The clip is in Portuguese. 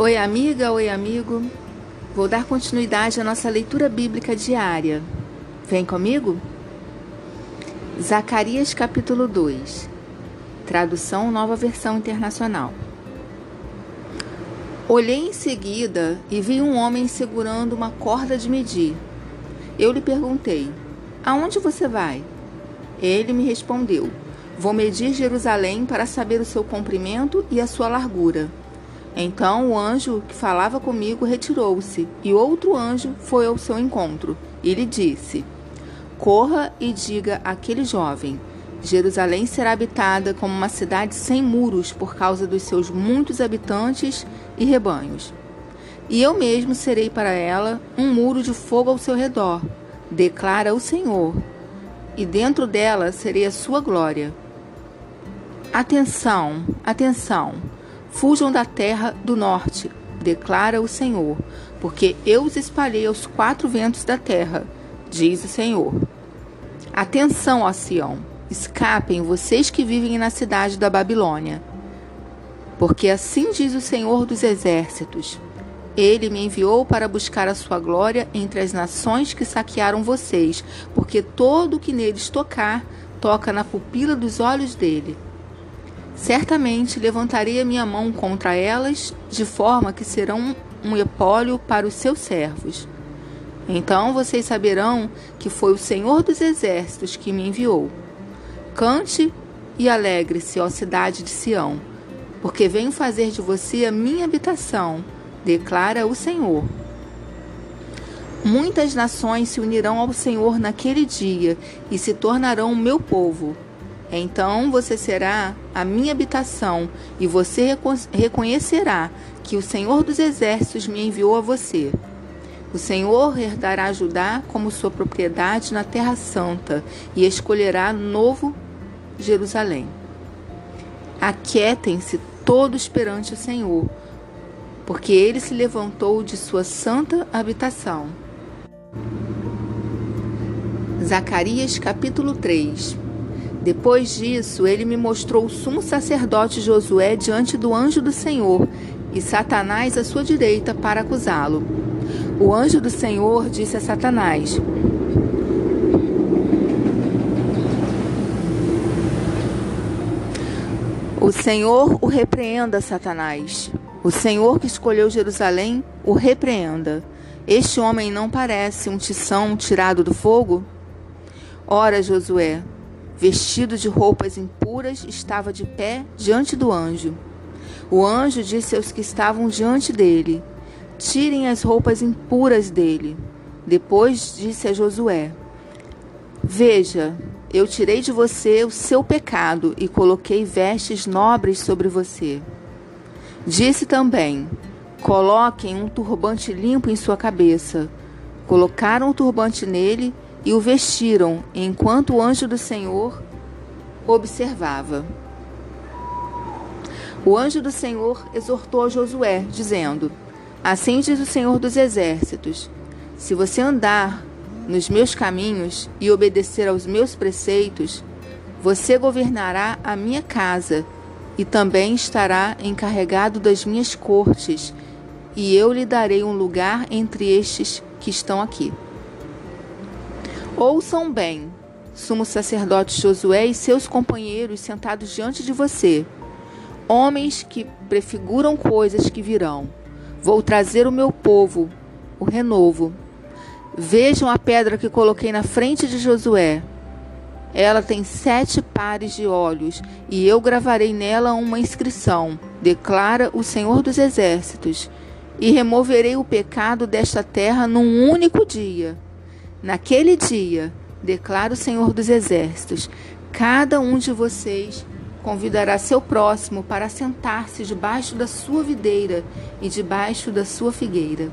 Oi, amiga, oi, amigo. Vou dar continuidade à nossa leitura bíblica diária. Vem comigo? Zacarias capítulo 2. Tradução Nova Versão Internacional. Olhei em seguida e vi um homem segurando uma corda de medir. Eu lhe perguntei: Aonde você vai? Ele me respondeu: Vou medir Jerusalém para saber o seu comprimento e a sua largura. Então o anjo que falava comigo retirou-se, e outro anjo foi ao seu encontro, e lhe disse: Corra e diga àquele jovem: Jerusalém será habitada como uma cidade sem muros por causa dos seus muitos habitantes e rebanhos. E eu mesmo serei para ela um muro de fogo ao seu redor, declara o Senhor, e dentro dela serei a sua glória. Atenção, atenção! Fujam da terra do norte, declara o Senhor, porque eu os espalhei aos quatro ventos da terra, diz o Senhor. Atenção, ó Sião, escapem vocês que vivem na cidade da Babilônia. Porque assim diz o Senhor dos exércitos: Ele me enviou para buscar a sua glória entre as nações que saquearam vocês, porque todo o que neles tocar, toca na pupila dos olhos dele. Certamente levantarei a minha mão contra elas, de forma que serão um epólio para os seus servos. Então vocês saberão que foi o Senhor dos Exércitos que me enviou. Cante e alegre-se, ó cidade de Sião, porque venho fazer de você a minha habitação, declara o Senhor. Muitas nações se unirão ao Senhor naquele dia e se tornarão meu povo. Então você será a minha habitação, e você reconhecerá que o Senhor dos Exércitos me enviou a você. O Senhor herdará Judá como sua propriedade na Terra Santa e escolherá novo Jerusalém. Aquietem-se todos perante o Senhor, porque ele se levantou de sua santa habitação. Zacarias capítulo 3 depois disso, ele me mostrou o sumo sacerdote Josué diante do anjo do Senhor e Satanás à sua direita para acusá-lo. O anjo do Senhor disse a Satanás: O Senhor o repreenda, Satanás. O Senhor que escolheu Jerusalém o repreenda. Este homem não parece um tição tirado do fogo? Ora, Josué, vestido de roupas impuras, estava de pé diante do anjo. O anjo disse aos que estavam diante dele: Tirem as roupas impuras dele. Depois disse a Josué: Veja, eu tirei de você o seu pecado e coloquei vestes nobres sobre você. Disse também: Coloquem um turbante limpo em sua cabeça. Colocaram o turbante nele e o vestiram, enquanto o anjo do Senhor observava. O anjo do Senhor exortou a Josué, dizendo: Assim diz o Senhor dos Exércitos: Se você andar nos meus caminhos e obedecer aos meus preceitos, você governará a minha casa e também estará encarregado das minhas cortes, e eu lhe darei um lugar entre estes que estão aqui. Ouçam bem, sumo sacerdote Josué e seus companheiros sentados diante de você, homens que prefiguram coisas que virão. Vou trazer o meu povo, o renovo. Vejam a pedra que coloquei na frente de Josué. Ela tem sete pares de olhos, e eu gravarei nela uma inscrição, declara o Senhor dos Exércitos, e removerei o pecado desta terra num único dia. Naquele dia, declara o Senhor dos Exércitos, cada um de vocês convidará seu próximo para sentar-se debaixo da sua videira e debaixo da sua figueira.